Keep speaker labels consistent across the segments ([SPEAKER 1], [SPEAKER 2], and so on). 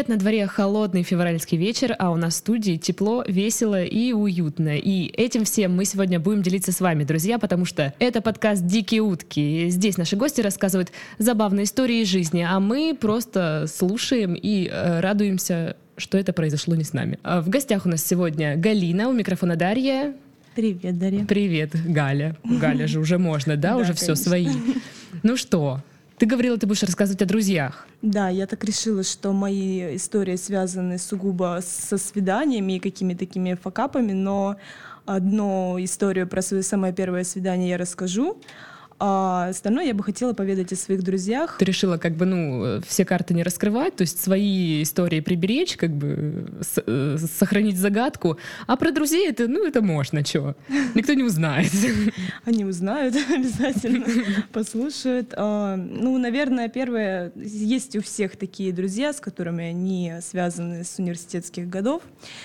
[SPEAKER 1] привет! На дворе холодный февральский вечер, а у нас в студии тепло, весело и уютно. И этим всем мы сегодня будем делиться с вами, друзья, потому что это подкаст «Дикие утки». Здесь наши гости рассказывают забавные истории из жизни, а мы просто слушаем и э, радуемся, что это произошло не с нами. А В гостях у нас сегодня Галина, у микрофона Дарья.
[SPEAKER 2] Привет, Дарья.
[SPEAKER 1] Привет, Галя. Галя же уже можно, да? Уже все свои. Ну что, ты говорила, ты будешь рассказывать о друзьях.
[SPEAKER 2] Да, я так решила, что мои истории связаны сугубо со свиданиями и какими-то такими факапами, но одну историю про свое самое первое свидание я расскажу, а остальное я бы хотела поведать о своих друзьях.
[SPEAKER 1] Ты решила как бы, ну, э, все карты не раскрывать, то есть свои истории приберечь, как бы с- э, сохранить загадку. А про друзей это, ну, это можно, чего? Никто не узнает.
[SPEAKER 2] Они узнают обязательно, послушают. А, Ну, наверное, первое, есть у всех такие друзья, с которыми они связаны с университетских годов.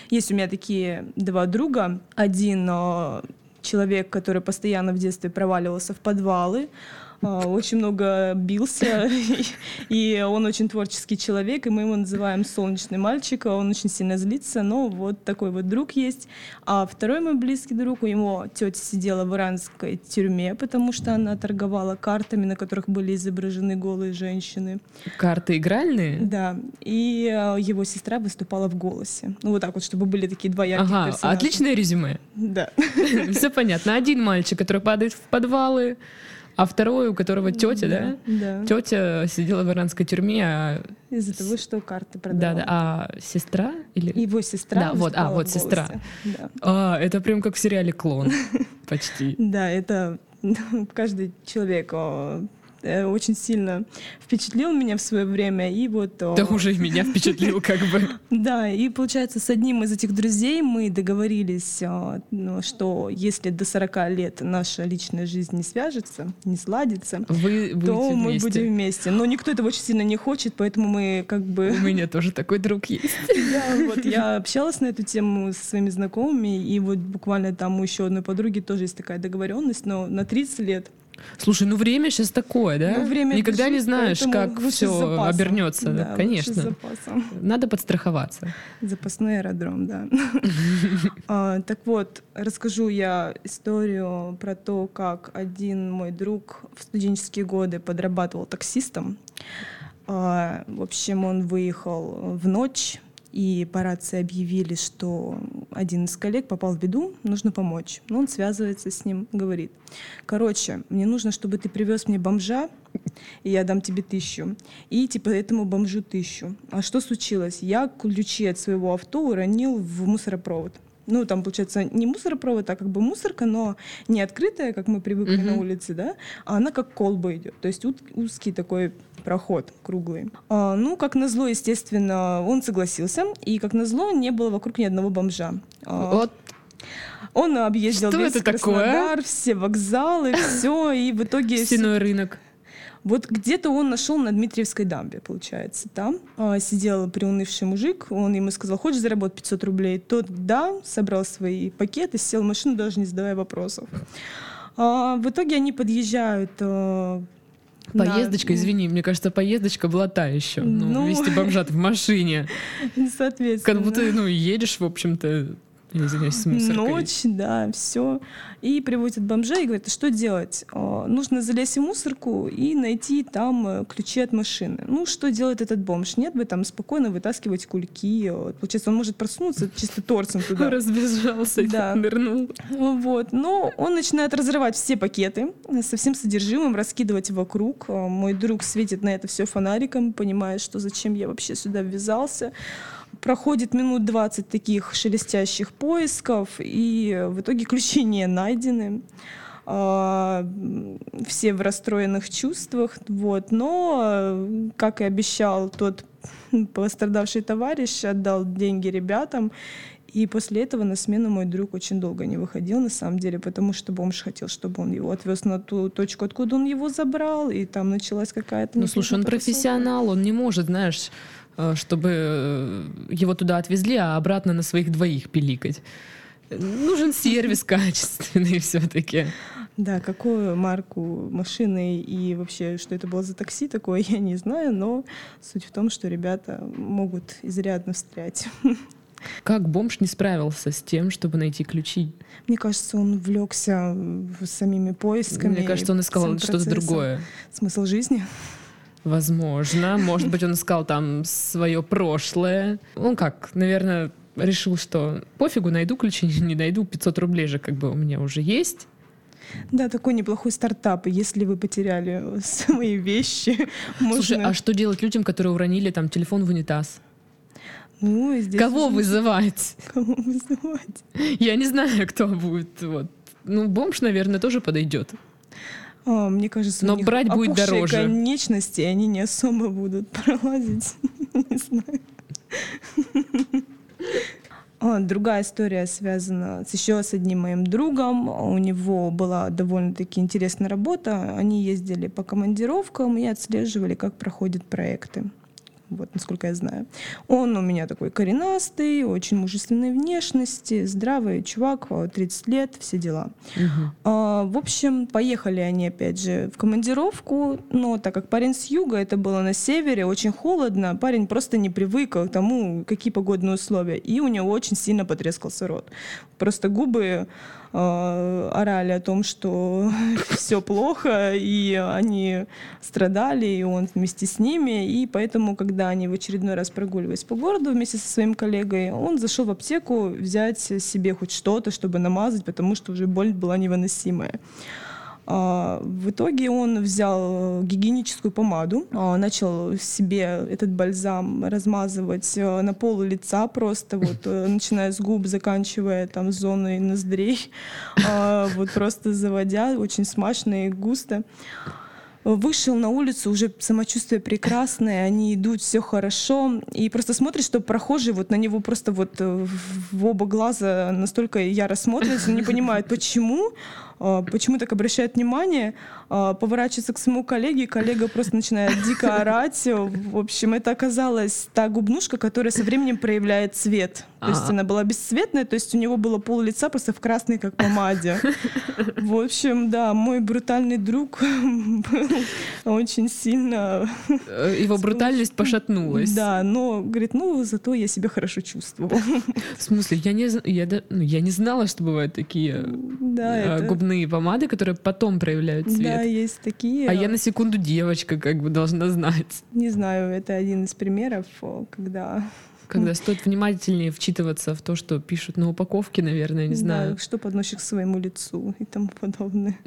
[SPEAKER 2] Есть у меня такие два друга. Один а, человек, который постоянно в детстве проваливался в подвалы, очень много бился, и он очень творческий человек, и мы его называем солнечный мальчик, а он очень сильно злится, но вот такой вот друг есть. А второй мой близкий друг, у него тетя сидела в иранской тюрьме, потому что она торговала картами, на которых были изображены голые женщины.
[SPEAKER 1] Карты игральные?
[SPEAKER 2] Да, и а, его сестра выступала в «Голосе». Ну вот так вот, чтобы были такие два ярких
[SPEAKER 1] Ага,
[SPEAKER 2] персонажа.
[SPEAKER 1] отличное резюме.
[SPEAKER 2] Да.
[SPEAKER 1] Все понятно. Один мальчик, который падает в подвалы, а второй, у которого тетя, да?
[SPEAKER 2] Да.
[SPEAKER 1] Тетя сидела в иранской тюрьме, а,
[SPEAKER 2] Из-за того, что карты
[SPEAKER 1] да,
[SPEAKER 2] продавала.
[SPEAKER 1] да, а сестра или
[SPEAKER 2] Его сестра
[SPEAKER 1] Да, вот, а, вот сестра.
[SPEAKER 2] Да.
[SPEAKER 1] А, это прям как в сериале Клон. Почти.
[SPEAKER 2] Да, это каждый человек э, очень сильно впечатлил меня в свое время. И вот, о,
[SPEAKER 1] Да уже и меня впечатлил, как бы.
[SPEAKER 2] да, и получается, с одним из этих друзей мы договорились, о, ну, что если до 40 лет наша личная жизнь не свяжется, не сладится,
[SPEAKER 1] Вы
[SPEAKER 2] то мы
[SPEAKER 1] вместе.
[SPEAKER 2] будем вместе. Но никто этого очень сильно не хочет, поэтому мы как бы...
[SPEAKER 1] У меня тоже такой друг есть.
[SPEAKER 2] Да, вот я общалась на эту тему со своими знакомыми, и вот буквально там у еще одной подруги тоже есть такая договоренность, но на 30 лет.
[SPEAKER 1] Слушай, ну время сейчас такое, да?
[SPEAKER 2] Ну, время
[SPEAKER 1] Никогда
[SPEAKER 2] это
[SPEAKER 1] не знаешь, как все обернется.
[SPEAKER 2] Да,
[SPEAKER 1] Да, конечно. Надо подстраховаться.
[SPEAKER 2] Запасной аэродром, да. А, Так вот, расскажу я историю про то, как один мой друг в студенческие годы подрабатывал таксистом. А, В общем, он выехал в ночь, и по рации объявили, что один из коллег попал в беду, нужно помочь. Ну, он связывается с ним, говорит, короче, мне нужно, чтобы ты привез мне бомжа, и я дам тебе тысячу. И типа этому бомжу тысячу. А что случилось? Я ключи от своего авто уронил в мусоропровод. Ну, там, получается, не мусоропровод, а как бы мусорка, но не открытая, как мы привыкли на
[SPEAKER 1] Мгм.
[SPEAKER 2] улице, да, а она как колба идет. То есть узкий такой проход круглый. А, ну, как назло, естественно, он согласился, и как назло не было вокруг ни одного бомжа. А,
[SPEAKER 1] Вот
[SPEAKER 2] Он объездил
[SPEAKER 1] Что
[SPEAKER 2] весь
[SPEAKER 1] это такое?
[SPEAKER 2] Краснодар, все вокзалы, все, и в итоге
[SPEAKER 1] стеной рынок.
[SPEAKER 2] вот где-то он нашел на Дмитриевской дамбе, получается. Там а, сидел приунывший мужик, он ему сказал, хочешь заработать 500 рублей? Тот да, собрал свои пакеты, сел в машину, даже не задавая вопросов. А, в итоге они подъезжают а,
[SPEAKER 1] Поездочка, извини, мне кажется, поездочка была та еще. Ну,
[SPEAKER 2] Ну.
[SPEAKER 1] вести бомжат в машине.
[SPEAKER 2] Соответственно.
[SPEAKER 1] Как будто, ну, едешь, в общем-то, извиняюсь, с мусоркой.
[SPEAKER 2] Ночь, да, все. И приводят бомжа и говорят, а что делать? А, Нужно залезть в мусорку и найти там э, ключи от машины. Ну, что делает этот бомж? Нет бы там спокойно вытаскивать кульки. Вот, Получается, он может проснуться чисто торсом туда.
[SPEAKER 1] Разбежался
[SPEAKER 2] Да.
[SPEAKER 1] нырнул.
[SPEAKER 2] Вот. Но он начинает разрывать все пакеты со всем содержимым, раскидывать вокруг. Мой друг светит на это все фонариком, понимая, что зачем я вообще сюда ввязался. Проходит минут 20 таких шелестящих поисков, и в итоге ключи не найдены. А, Все в расстроенных чувствах. Вот. Но, как и обещал тот пострадавший товарищ, отдал деньги ребятам. И после этого на смену мой друг очень долго не выходил, на самом деле, потому что бомж хотел, чтобы он его отвез на ту точку, откуда он его забрал, и там началась какая-то...
[SPEAKER 1] Ну, слушай, он профессионал, он не может, знаешь, чтобы э, его туда отвезли, а обратно на своих двоих пиликать. Нужен сервис качественный все-таки.
[SPEAKER 2] Да, какую марку машины и вообще, что это было за такси такое, я не знаю, но суть в том, что ребята могут изрядно встрять.
[SPEAKER 1] Как бомж не справился с тем, чтобы найти ключи?
[SPEAKER 2] Мне кажется, он влекся самими поисками.
[SPEAKER 1] Мне кажется, он искал что-то другое.
[SPEAKER 2] Смысл жизни.
[SPEAKER 1] Возможно. Может быть, он искал там свое прошлое. Ну как, наверное, решил, что пофигу, найду ключи, не найду, 500 рублей же как бы у меня уже есть.
[SPEAKER 2] Да, такой неплохой стартап. Если вы потеряли свои вещи,
[SPEAKER 1] Слушай, можно... а что делать людям, которые уронили там телефон в унитаз?
[SPEAKER 2] Ну, здесь
[SPEAKER 1] Кого уже... вызывать?
[SPEAKER 2] Кого вызывать?
[SPEAKER 1] Я не знаю, кто будет. Вот. Ну, бомж, наверное, тоже подойдет.
[SPEAKER 2] А, мне кажется,
[SPEAKER 1] но брать будет дороже.
[SPEAKER 2] конечности, они не особо будут пролазить. не знаю. А, другая история связана с еще с одним моим другом. У него была довольно-таки интересная работа. Они ездили по командировкам и отслеживали, как проходят проекты вот насколько я знаю. Он у меня такой коренастый, очень мужественной внешности, здравый чувак, 30 лет, все дела. Угу. А, в общем, поехали они опять же в командировку, но так как парень с юга, это было на севере, очень холодно, парень просто не привык к тому, какие погодные условия, и у него очень сильно потрескался рот. Просто губы Э, орали о том, что все плохо, и они страдали, и он вместе с ними. И поэтому, когда они в очередной раз прогуливались по городу вместе со своим коллегой, он зашел в аптеку взять себе хоть что-то, чтобы намазать, потому что уже боль была невыносимая. А, в итоге он взял гигиеническую помаду, а, начал себе этот бальзам размазывать э, на пол лица просто, вот, э, начиная с губ, заканчивая там зоной ноздрей, а, вот просто заводя, очень смачно и густо вышел на улицу, уже самочувствие прекрасное, они идут, все хорошо, и просто смотришь, что прохожие вот на него просто вот э, в оба глаза настолько яро смотрят, не понимают, почему, почему так обращает внимание, а, поворачивается к своему коллеге, и коллега просто начинает дико орать. В общем, это оказалась та губнушка, которая со временем проявляет цвет. То есть она была бесцветная, то есть у него было пол лица просто в красной, как помаде. В общем, да, мой брутальный друг был очень сильно...
[SPEAKER 1] Э, его брутальность пошатнулась.
[SPEAKER 2] Да, но, говорит, ну, зато я себя хорошо чувствовал.
[SPEAKER 1] В смысле? Я не, я, ну, я не знала, что бывают такие да, э, это... губные помады, которые потом проявляют цвет.
[SPEAKER 2] Да, есть такие.
[SPEAKER 1] А я на секунду девочка как бы должна знать.
[SPEAKER 2] Не знаю, это один из примеров, когда
[SPEAKER 1] когда стоит внимательнее вчитываться в то, что пишут на упаковке, наверное, не знаю.
[SPEAKER 2] Да, что подносишь к своему лицу и тому подобное.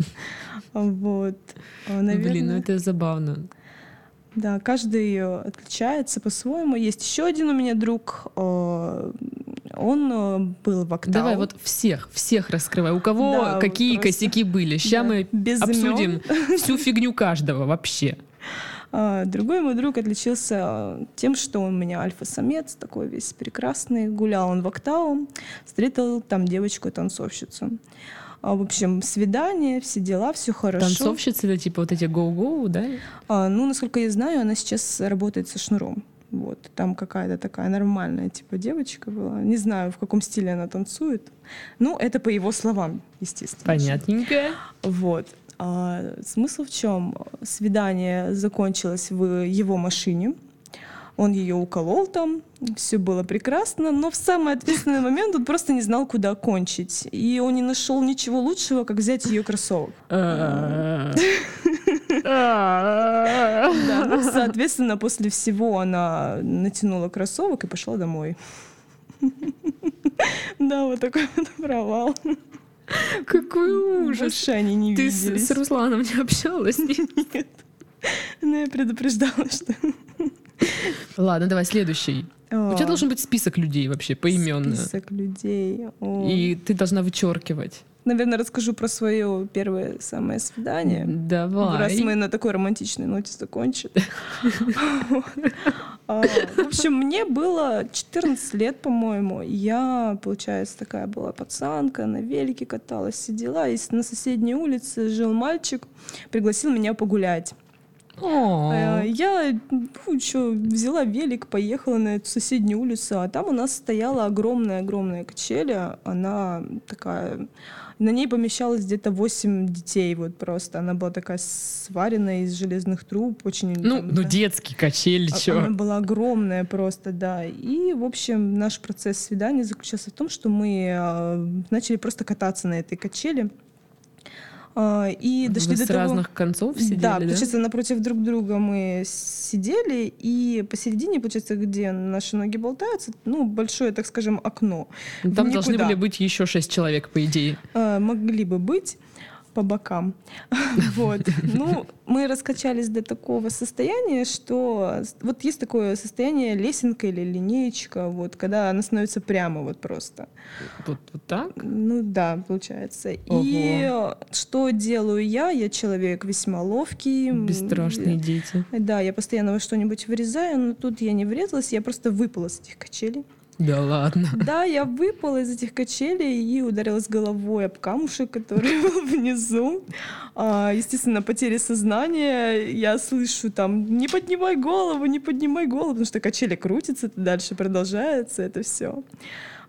[SPEAKER 2] Вот.
[SPEAKER 1] Наверное... Блин, ну это забавно.
[SPEAKER 2] Да, каждый отличается по-своему. Есть еще один у меня друг. Э, он э, был в Октау.
[SPEAKER 1] Давай вот всех, всех раскрывай. У кого да, какие просто... косяки были? Сейчас да, мы Без обсудим имен. всю фигню каждого вообще.
[SPEAKER 2] А, другой мой друг отличился тем, что он у меня альфа-самец, такой весь прекрасный. Гулял он в Октау, встретил там девочку-танцовщицу. А, в общем, свидание, все дела, все хорошо.
[SPEAKER 1] Танцовщицы это типа вот эти гоу-гоу, да?
[SPEAKER 2] А, ну, насколько я знаю, она сейчас работает со шнуром. Вот, там какая-то такая нормальная типа девочка была. Не знаю, в каком стиле она танцует. Ну, это по его словам, естественно.
[SPEAKER 1] Понятненько.
[SPEAKER 2] Вот. А, смысл в чем? Свидание закончилось в его машине. Он ее уколол там, все было прекрасно, но в самый ответственный момент он просто не знал, куда кончить. И он не нашел ничего лучшего, как взять ее кроссовок. Да, соответственно, после всего она натянула кроссовок и пошла домой. Да, вот такой вот провал.
[SPEAKER 1] Какой ужас.
[SPEAKER 2] Больше они не
[SPEAKER 1] Ты
[SPEAKER 2] виделись.
[SPEAKER 1] с Русланом не общалась?
[SPEAKER 2] Нет. Ну, я предупреждала, что...
[SPEAKER 1] Ладно, давай следующий. О. У тебя должен быть список людей вообще, поименно.
[SPEAKER 2] Список людей. О.
[SPEAKER 1] И ты должна вычеркивать.
[SPEAKER 2] Наверное, расскажу про свое первое самое свидание.
[SPEAKER 1] Давай.
[SPEAKER 2] Раз мы на такой романтичной ноте закончим. А, в общем, мне было 14 лет, по-моему. Я, получается, такая была пацанка, на велике каталась, сидела. И на соседней улице жил мальчик, пригласил меня погулять. Э, Я, ну, что, взяла велик, поехала на эту соседнюю улицу, а там у нас стояла огромная-огромная качеля. Она такая... На ней помещалось где-то 8 детей, вот просто. Она была такая сваренная из железных труб, очень...
[SPEAKER 1] Ну,
[SPEAKER 2] там,
[SPEAKER 1] ну
[SPEAKER 2] да.
[SPEAKER 1] детский качель,
[SPEAKER 2] А-
[SPEAKER 1] чё.
[SPEAKER 2] Она была огромная просто, да. И, в общем, наш процесс свидания заключался в том, что мы а, начали просто кататься на этой качели. А, и дошли
[SPEAKER 1] Вы
[SPEAKER 2] до
[SPEAKER 1] с
[SPEAKER 2] того...
[SPEAKER 1] разных концов сидели,
[SPEAKER 2] да,
[SPEAKER 1] да?
[SPEAKER 2] получается, напротив друг друга мы сидели, и посередине, получается, где наши ноги болтаются, ну, большое, так скажем, окно.
[SPEAKER 1] Там
[SPEAKER 2] в
[SPEAKER 1] должны
[SPEAKER 2] никуда.
[SPEAKER 1] были быть еще шесть человек, по идее.
[SPEAKER 2] Э, могли бы быть по бокам. Вот. Ну, мы раскачались до такого состояния, что вот есть такое состояние лесенка или линеечка, вот, когда она становится прямо вот просто.
[SPEAKER 1] Вот, вот так?
[SPEAKER 2] Ну да, получается. И
[SPEAKER 1] Ого.
[SPEAKER 2] э, что делаю я? Я человек весьма ловкий.
[SPEAKER 1] Бесстрашные дети.
[SPEAKER 2] Да, я постоянно во что-нибудь вырезаю, но тут я не врезалась, я просто выпала с этих качелей.
[SPEAKER 1] Да ладно.
[SPEAKER 2] Да, я выпала из этих качелей и ударилась головой об камушек, который был внизу. А, естественно, потеря сознания. Я слышу там «не поднимай голову, не поднимай голову», потому что качели крутятся, дальше продолжается это все.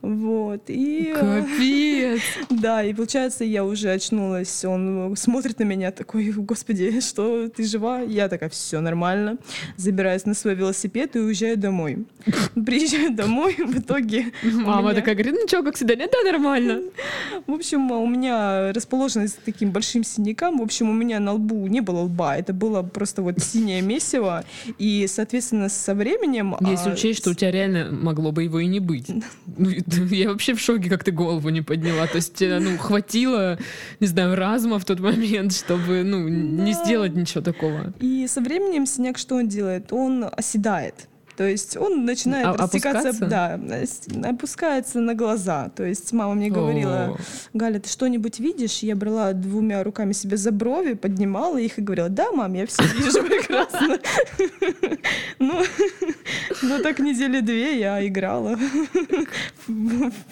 [SPEAKER 2] Вот. И, э,
[SPEAKER 1] Капец.
[SPEAKER 2] да, и получается, я уже очнулась. Он смотрит на меня такой, господи, что ты жива? Я такая, все нормально. Забираюсь на свой велосипед и уезжаю домой. Приезжаю домой, в итоге...
[SPEAKER 1] Мама такая говорит, ну чё, как всегда, нет, да, нормально.
[SPEAKER 2] В общем, у меня расположенность с таким большим синяком. В общем, у меня на лбу не было лба. Это было просто вот синее месиво. И, соответственно, со временем...
[SPEAKER 1] Если
[SPEAKER 2] а,
[SPEAKER 1] учесть, что у тебя реально могло бы его и не быть. Я вообще в шоке, как ты голову не подняла. То есть, э, ну, хватило, не знаю, разума в тот момент, чтобы, ну, не сделать ничего такого.
[SPEAKER 2] И со временем синяк что он делает? Он оседает. То есть он начинает
[SPEAKER 1] А-
[SPEAKER 2] растекаться,
[SPEAKER 1] опускаться?
[SPEAKER 2] да, опускается на глаза. То есть мама мне говорила,
[SPEAKER 1] О.
[SPEAKER 2] Галя, ты что-нибудь видишь? Я брала двумя руками себе за брови, поднимала их и говорила, да, мам, я все вижу прекрасно. Ну, ну так недели две я играла.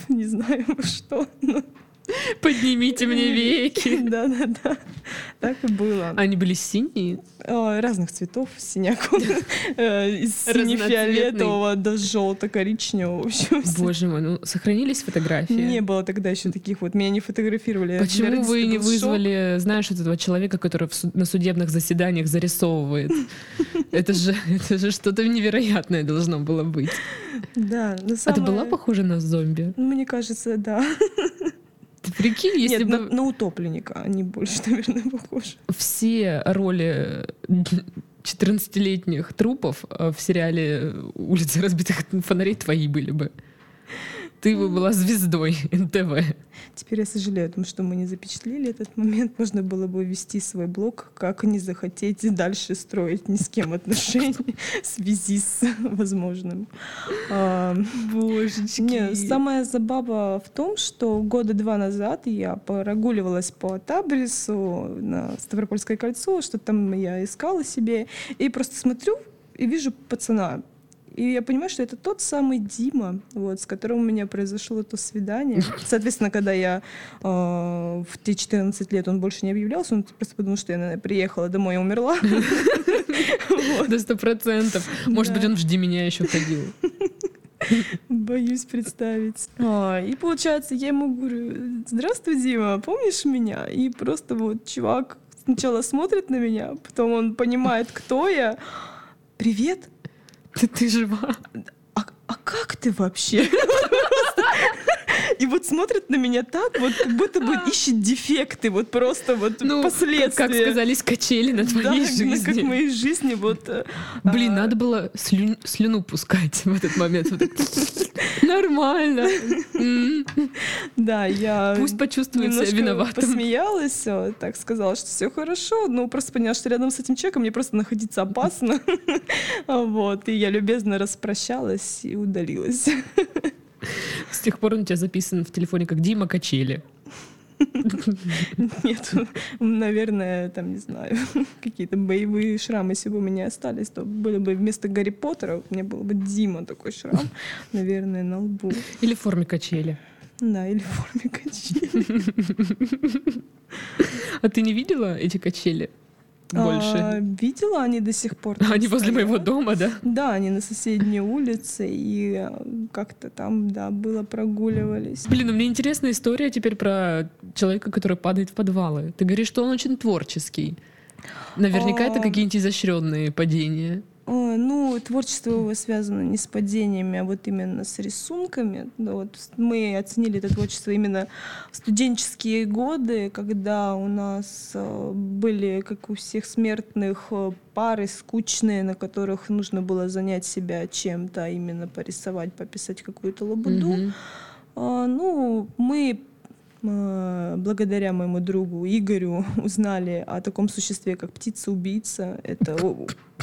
[SPEAKER 2] Не знаю, что.
[SPEAKER 1] Поднимите мне веки.
[SPEAKER 2] Да-да-да. Так и было.
[SPEAKER 1] Они были синие?
[SPEAKER 2] Разных цветов синяк. Э, Из сине-фиолетового до желто-коричневого.
[SPEAKER 1] Боже мой, ну сохранились фотографии?
[SPEAKER 2] не было тогда еще таких вот. Меня не фотографировали.
[SPEAKER 1] Почему вы не вызвали, знаешь, этого человека, который на судебных заседаниях зарисовывает? Это же, это же что-то невероятное должно было быть.
[SPEAKER 2] Да, но
[SPEAKER 1] А ты была похожа на зомби?
[SPEAKER 2] Мне кажется, да.
[SPEAKER 1] Ты прикинь, если
[SPEAKER 2] Нет, на,
[SPEAKER 1] бы
[SPEAKER 2] на утопленника они больше, наверное, похожи.
[SPEAKER 1] все роли 14-летних трупов э, в сериале «Улицы разбитых фонарей» твои были бы. Ты бы была звездой НТВ.
[SPEAKER 2] Теперь я сожалею о том, что мы не запечатлели этот момент. Можно было бы вести свой блог, как не захотеть дальше строить ни с кем отношения в связи с возможным. А,
[SPEAKER 1] Божечки.
[SPEAKER 2] Не, самая забава в том, что года два назад я прогуливалась по Табрису на Ставропольское кольцо, что там я искала себе, и просто смотрю и вижу пацана. И я понимаю, что это тот самый Дима, вот, с которым у меня произошло то свидание. Соответственно, когда я э, в те 14 лет он больше не объявлялся, он просто подумал, что я, наверное, приехала домой и умерла.
[SPEAKER 1] До сто процентов. Может быть, он «Жди меня» еще ходил.
[SPEAKER 2] Боюсь представить. А, и получается, я ему говорю, здравствуй, Дима, помнишь меня? И просто вот чувак сначала смотрит на меня, потом он понимает, кто я. Привет.
[SPEAKER 1] Ты, ты жива?
[SPEAKER 2] А, а как ты вообще? И вот смотрит на меня так, вот как будто бы ищет дефекты, вот просто вот
[SPEAKER 1] Ну,
[SPEAKER 2] последствия.
[SPEAKER 1] как сказались качели на
[SPEAKER 2] Да,
[SPEAKER 1] твоей
[SPEAKER 2] на-
[SPEAKER 1] жизни.
[SPEAKER 2] как в моей жизни вот. э,
[SPEAKER 1] Блин,
[SPEAKER 2] а,
[SPEAKER 1] надо было слю- слюну пускать в этот момент. Вот. Нормально.
[SPEAKER 2] Да, я
[SPEAKER 1] Пусть почувствует себя виноватым.
[SPEAKER 2] посмеялась, так сказала, что все хорошо, но просто поняла, что рядом с этим человеком мне просто находиться опасно. Вот, и я любезно распрощалась и удалилась.
[SPEAKER 1] Тех пор он у тебя записан в телефоне как Дима Качели.
[SPEAKER 2] Нет, наверное, там, не знаю, какие-то боевые шрамы, если бы у меня остались, то были бы вместо Гарри Поттера, у меня был бы Дима такой шрам, наверное, на лбу.
[SPEAKER 1] Или в форме качели.
[SPEAKER 2] Да, или в форме качели.
[SPEAKER 1] А ты не видела эти качели? Больше?
[SPEAKER 2] А, видела они до сих пор.
[SPEAKER 1] Они
[SPEAKER 2] там
[SPEAKER 1] возле моего
[SPEAKER 2] стоят.
[SPEAKER 1] дома, да?
[SPEAKER 2] Да, они на соседней улице, и э, как-то там, да, было прогуливались.
[SPEAKER 1] Блин, ну мне интересная история теперь про человека, который падает в подвалы. Ты говоришь, что он очень творческий. Наверняка это
[SPEAKER 2] А.
[SPEAKER 1] какие-нибудь изощренные падения.
[SPEAKER 2] Ой, ну, творчество его связано не с падениями, а вот именно с рисунками. Да, вот мы оценили это творчество именно в студенческие годы, когда у нас э, были, как у всех смертных, э, пары скучные, на которых нужно было занять себя чем-то, а именно порисовать, пописать какую-то лабуду. А, ну, мы э, благодаря моему другу Игорю узнали о таком существе, как птица-убийца. Это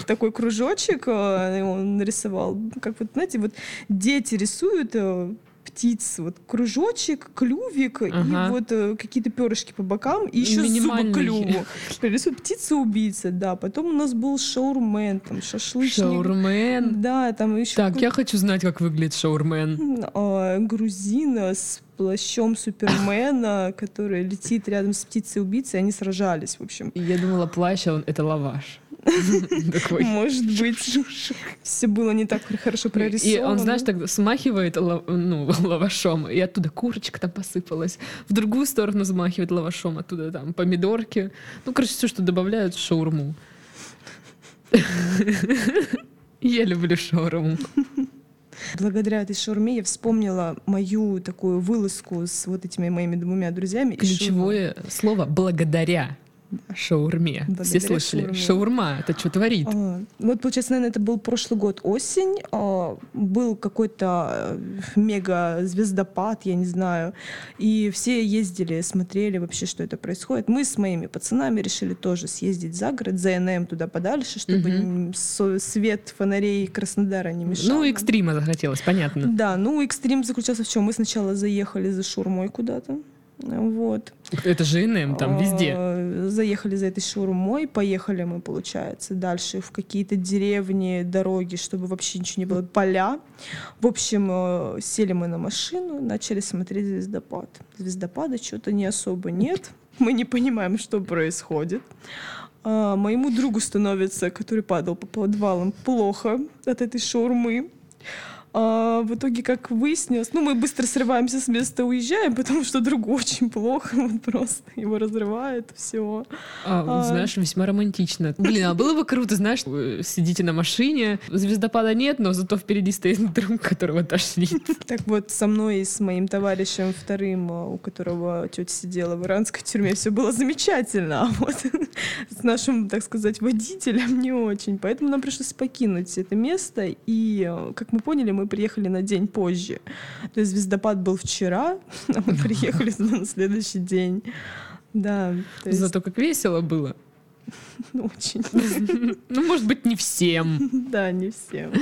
[SPEAKER 2] такой кружочек э, он нарисовал. Как вот, знаете, вот дети рисуют э, птиц, вот кружочек, клювик и
[SPEAKER 1] Ага.
[SPEAKER 2] вот э, какие-то перышки по бокам и еще зубы клюву. Рисуют птица-убийца, да. Потом у нас был шаурмен, там шашлычник.
[SPEAKER 1] Шаурмен.
[SPEAKER 2] Да, там еще
[SPEAKER 1] Так, я хочу знать, как выглядит шаурмен.
[SPEAKER 2] а, грузина с плащом Супермена, который летит рядом с птицей-убийцей, они сражались, в общем.
[SPEAKER 1] И Я думала, плащ, а он это лаваш.
[SPEAKER 2] Может быть, все было не так хорошо
[SPEAKER 1] И
[SPEAKER 2] прорисовано.
[SPEAKER 1] он, знаешь, так смахивает ну, лавашом, и оттуда курочка там посыпалась. В другую сторону взмахивает лавашом, оттуда там помидорки. Ну, короче, все, что добавляют в шаурму. Я люблю шаурму.
[SPEAKER 2] Благодаря этой шаурме я вспомнила мою такую вылазку с вот этими моими двумя друзьями.
[SPEAKER 1] Ключевое слово «благодаря» шаурме. Все слышали?
[SPEAKER 2] шаурме.
[SPEAKER 1] Шаурма — это что творит?
[SPEAKER 2] А, Вот, получается, наверное, это был прошлый год осень. а, Был какой-то э, мега-звездопад, я не знаю. И все ездили, смотрели вообще, что это происходит. Мы с моими пацанами решили тоже съездить за город, за НМ туда подальше, чтобы со- свет фонарей Краснодара не мешал.
[SPEAKER 1] Ну, экстрима захотелось, понятно.
[SPEAKER 2] Да, ну, экстрим заключался в чем? Мы сначала заехали за шурмой куда-то. Вот.
[SPEAKER 1] Это же НМ там везде.
[SPEAKER 2] А, Заехали за этой шаурмой, поехали мы, получается, дальше в какие-то деревни, дороги, чтобы вообще ничего не было, поля. В общем, э, сели мы на машину, начали смотреть звездопад. Звездопада что-то не особо нет. Мы не понимаем, что происходит. А, Моему другу становится, который падал по подвалам, плохо от этой шаурмы. А, в итоге, как выяснилось, ну, мы быстро срываемся с места, уезжаем, потому что другу очень плохо, вот просто его разрывает, все.
[SPEAKER 1] А,
[SPEAKER 2] А.
[SPEAKER 1] знаешь, весьма романтично. Блин, а было бы круто, знаешь, сидите на машине, звездопада нет, но зато впереди стоит друг, которого тошнит.
[SPEAKER 2] Так вот, со мной и с моим товарищем вторым, а, у которого тетя сидела в иранской тюрьме, все было замечательно, а вот с нашим, так сказать, водителем не очень. Поэтому нам пришлось покинуть это место, и, а, как мы поняли, мы приехали на день позже. То есть звездопад был вчера, а мы приехали на следующий день. Да, то есть
[SPEAKER 1] Зато как весело было.
[SPEAKER 2] очень.
[SPEAKER 1] Ну, может быть, не всем.
[SPEAKER 2] Да, не всем.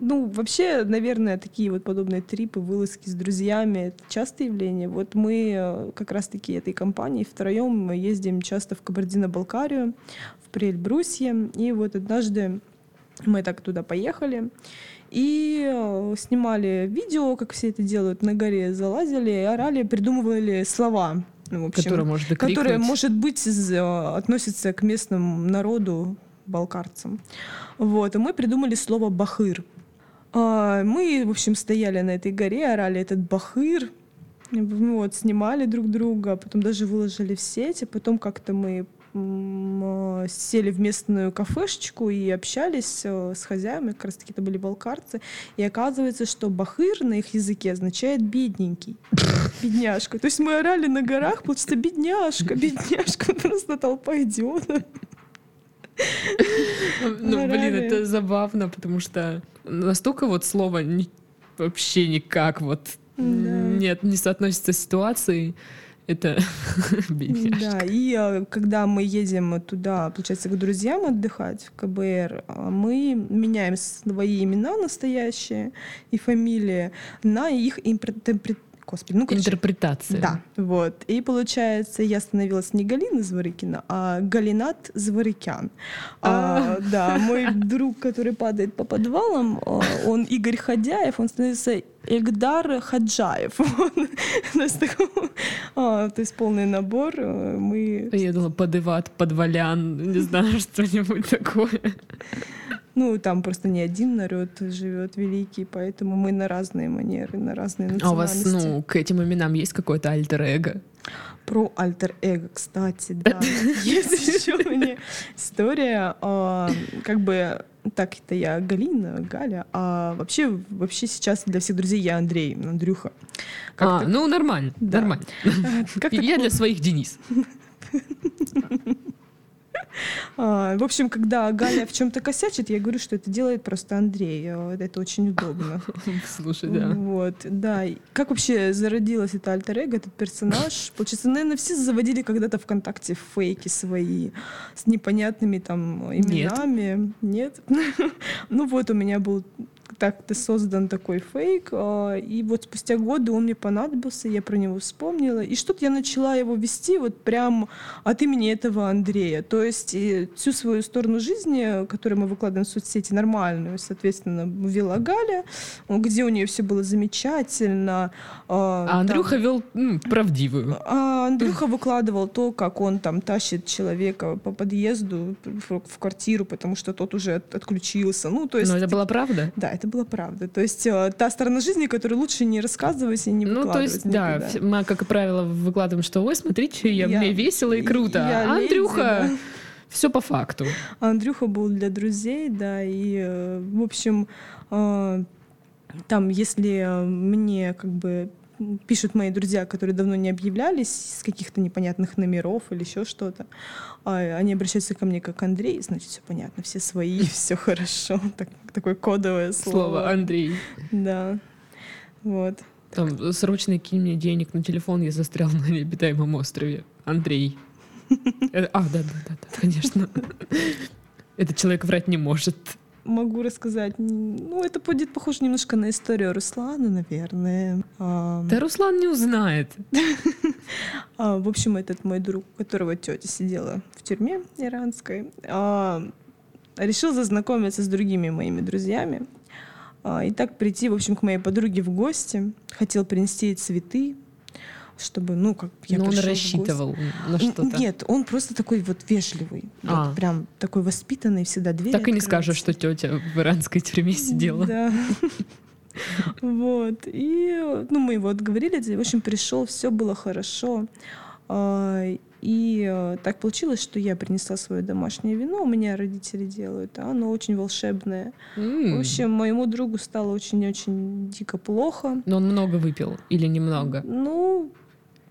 [SPEAKER 2] Ну, вообще, наверное, такие вот подобные трипы, вылазки с друзьями — это частое явление. Вот мы э, как раз-таки этой компанией втроем мы ездим часто в Кабардино-Балкарию, в Прельбрусье. И вот однажды мы так туда поехали и э, снимали видео, как все это делают, на горе залазили, орали, придумывали слова. Ну, в общем,
[SPEAKER 1] Который может
[SPEAKER 2] которые, может быть, э, относятся к местному народу, балкарцам. Вот, и мы придумали слово «бахыр». А, Мы, в общем, стояли на этой горе, орали этот «бахыр», вот, снимали друг друга, а потом даже выложили в сеть, а потом как-то мы сели в местную кафешечку и общались э, с хозяевами, как раз таки это были балкарцы, и оказывается, что бахыр на их языке означает бедненький, бедняжка. То есть мы орали на горах, получается, бедняжка, бедняжка, просто толпа идиотов.
[SPEAKER 1] Ну, блин, это забавно, потому что настолько вот слово вообще никак вот нет, не соотносится с ситуацией. Это.
[SPEAKER 2] Да, и э, когда мы едем туда, получается, к друзьям отдыхать в КБР, а, мы меняем свои имена настоящие и фамилии на их импрет- Господи, ну, короче,
[SPEAKER 1] Интерпретация.
[SPEAKER 2] Да, вот. И получается, я становилась не Галина Зворыкина, а Галинат Зворыкян. А, да, мой друг, который падает по подвалам, а, он Игорь Ходяев, он становится Эгдар Хаджаев. Есть такой, а, то есть полный набор. а, Мы,
[SPEAKER 1] Я думала, подыват, подвалян, не знаю, что-нибудь такое.
[SPEAKER 2] Ну, там просто не один народ живет великий, поэтому мы на разные манеры, на разные
[SPEAKER 1] А у вас,
[SPEAKER 2] национальности.
[SPEAKER 1] ну, к этим именам есть какое-то альтер-эго?
[SPEAKER 2] Про альтер-эго, кстати, да. Есть еще у меня история. а, Как бы так это я Галина, Галя, а вообще, вообще сейчас для всех друзей я Андрей, Андрюха. Как
[SPEAKER 1] А,
[SPEAKER 2] так-
[SPEAKER 1] ну, нормально,
[SPEAKER 2] Да.
[SPEAKER 1] нормально.
[SPEAKER 2] как
[SPEAKER 1] Я для своих Денис.
[SPEAKER 2] А, В общем, когда Галя в чем-то косячит, я говорю, что это делает просто Андрей. А, Это очень удобно.
[SPEAKER 1] Слушай, да.
[SPEAKER 2] Вот, да. Как вообще зародилась эта альтер эго, этот персонаж? Получается, наверное, все заводили когда-то ВКонтакте фейки свои с непонятными там именами. Нет. Ну вот у меня был так-то создан такой фейк, а, и вот спустя годы он мне понадобился, я про него вспомнила, и что-то я начала его вести вот прям от имени этого Андрея. То есть всю свою сторону жизни, которую мы выкладываем в соцсети, нормальную, соответственно, вела Галя, где у нее все было замечательно.
[SPEAKER 1] А
[SPEAKER 2] там-
[SPEAKER 1] Андрюха вел м, правдивую.
[SPEAKER 2] а Андрюха выкладывал то, как он там тащит человека по подъезду в, квартиру, потому что тот уже от- отключился. Ну, то есть...
[SPEAKER 1] Но это была правда?
[SPEAKER 2] Да, это была правда. То есть э, та сторона жизни, которую лучше не рассказывать и не
[SPEAKER 1] Ну, то
[SPEAKER 2] выкладывать
[SPEAKER 1] есть, да,
[SPEAKER 2] никуда.
[SPEAKER 1] вс- мы, как правило, выкладываем, что ой, смотрите, я,
[SPEAKER 2] Я-
[SPEAKER 1] мне весело и круто.
[SPEAKER 2] я
[SPEAKER 1] а
[SPEAKER 2] леди,
[SPEAKER 1] Андрюха,
[SPEAKER 2] да.
[SPEAKER 1] все по факту.
[SPEAKER 2] Андрюха был для друзей, да, и, э, в общем, э, там, если мне как бы пишут мои друзья, которые давно не объявлялись с каких-то непонятных номеров или еще что-то, а, они обращаются ко мне как Андрей, значит, все понятно, все свои, все хорошо. Так- такое кодовое слово.
[SPEAKER 1] Слово Андрей.
[SPEAKER 2] Да. Вот.
[SPEAKER 1] Там, срочно кинь мне денег на телефон, я застрял на необитаемом острове. Андрей. Э, А, да, да, да, да, конечно. Этот человек врать не может.
[SPEAKER 2] Могу рассказать. Ну, это будет похоже немножко на историю Руслана, наверное.
[SPEAKER 1] Да Руслан не узнает.
[SPEAKER 2] А, в общем, этот мой друг, у которого тетя сидела в тюрьме иранской, а, решил зазнакомиться с другими моими друзьями. А, и так прийти, в общем, к моей подруге в гости. Хотел принести ей цветы, чтобы, ну, как я
[SPEAKER 1] Но он рассчитывал на что-то.
[SPEAKER 2] Нет, он просто такой вот вежливый.
[SPEAKER 1] А.
[SPEAKER 2] Вот прям такой воспитанный, всегда дверь
[SPEAKER 1] Так и не скажешь, что тетя в иранской тюрьме сидела.
[SPEAKER 2] Да. Вот. И, ну, мы его отговорили, в общем, пришел, все было хорошо. А, И э, так получилось, что я принесла свое домашнее вино, у меня родители делают, а оно очень волшебное.
[SPEAKER 1] М.
[SPEAKER 2] В общем, моему другу стало очень-очень дико плохо.
[SPEAKER 1] Но он много выпил или немного?
[SPEAKER 2] Ну,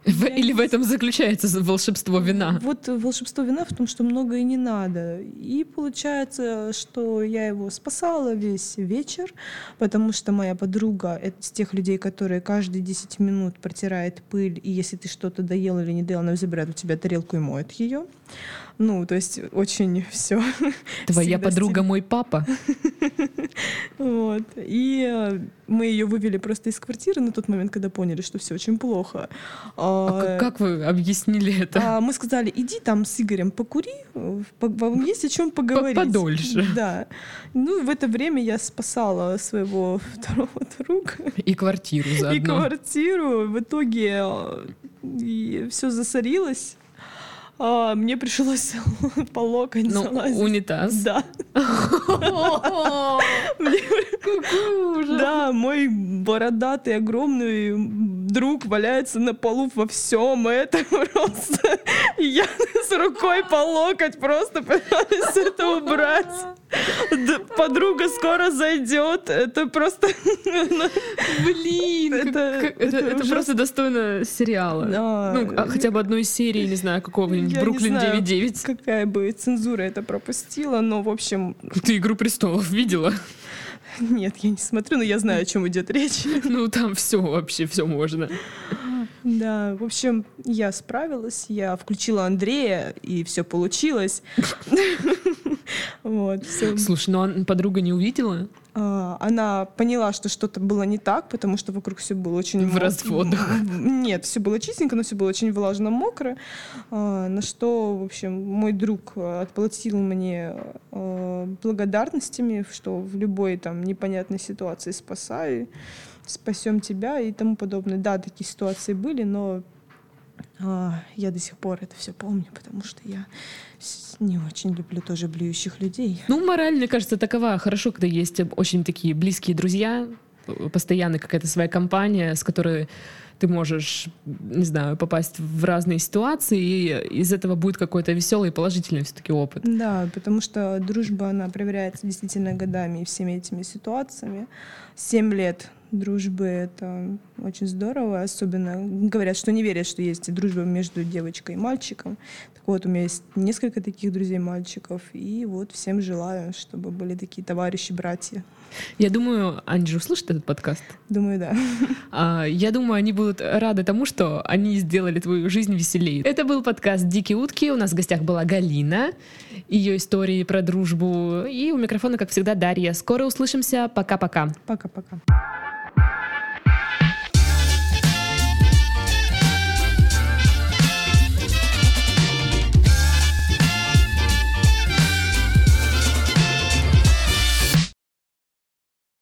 [SPEAKER 1] В- Или в этом заключается за- волшебство вина?
[SPEAKER 2] Вот волшебство вина в том, что много и не надо. И получается, что я его спасала весь вечер, потому что моя подруга — это из тех людей, которые каждые 10 минут протирает пыль, и если ты что-то доел или не доел, она забирает у тебя тарелку и моет ее. Ну, то есть очень все.
[SPEAKER 1] Твоя подруга мой папа?
[SPEAKER 2] Вот. И э, мы ее вывели просто из квартиры на тот момент, когда поняли, что все очень плохо.
[SPEAKER 1] А
[SPEAKER 2] А,
[SPEAKER 1] как вы объяснили это?
[SPEAKER 2] А мы сказали, иди там с Игорем покури, э, по- вам есть о чем поговорить.
[SPEAKER 1] подольше.
[SPEAKER 2] Да. Ну, в это время я спасала своего второго друга
[SPEAKER 1] И квартиру
[SPEAKER 2] и
[SPEAKER 1] заодно.
[SPEAKER 2] квартиру. В итоге все засорилось. А, мне пришлось по локоть
[SPEAKER 1] Ну,
[SPEAKER 2] залазить.
[SPEAKER 1] унитаз.
[SPEAKER 2] Да. Мне
[SPEAKER 1] Какой ужас.
[SPEAKER 2] Да, мой бородатый огромный друг валяется на полу во всем это просто. И я с рукой по локоть просто пытаюсь это убрать. Подруга скоро зайдет. Это просто...
[SPEAKER 1] Блин,
[SPEAKER 2] Это-
[SPEAKER 1] просто достойно сериала. Ну, а хотя бы одной серии, не знаю, какого-нибудь Бруклин
[SPEAKER 2] знаю,
[SPEAKER 1] 9.9.
[SPEAKER 2] Какая бы цензура это пропустила, но, в общем,
[SPEAKER 1] Ты Игру престолов видела?
[SPEAKER 2] нет, я не смотрю, но я знаю, о чем идет речь.
[SPEAKER 1] Ну, там все вообще, все можно.
[SPEAKER 2] Да, в общем, я справилась, я включила Андрея, и все получилось. Вот.
[SPEAKER 1] Слушай, ну а подруга не увидела?
[SPEAKER 2] А, Она поняла, что что-то было не так, потому что вокруг все было очень...
[SPEAKER 1] В разводах.
[SPEAKER 2] Нет, все было чистенько, но все было очень влажно, мокро. А, На что, в общем, мой друг отплатил мне благодарностями, что в любой там непонятной ситуации спасай, спасем тебя и тому подобное. Да, такие ситуации были, но я до сих пор это все помню, потому что я не очень люблю тоже блюющих людей.
[SPEAKER 1] Ну, мораль, мне кажется, такова. Хорошо, когда есть очень такие близкие друзья, э, постоянно какая-то своя компания, с которой ты можешь, не знаю, попасть в разные ситуации, и из этого будет какой-то веселый и положительный все-таки опыт.
[SPEAKER 2] Да, потому что дружба, она проверяется действительно годами и всеми этими ситуациями. Семь лет дружбы — это очень здорово. Особенно говорят, что не верят, что есть дружба между девочкой и мальчиком. Так вот, у меня есть несколько таких друзей-мальчиков. И вот всем желаю, чтобы были такие товарищи-братья.
[SPEAKER 1] Я думаю, они же услышат этот подкаст.
[SPEAKER 2] Думаю, да.
[SPEAKER 1] А, Я думаю, они будут рады тому, что они сделали твою жизнь веселее. Это был подкаст «Дикие утки». У нас в гостях была Галина, ее истории про дружбу. И у микрофона, как всегда, Дарья. Скоро услышимся. Пока-пока.
[SPEAKER 2] Пока-пока.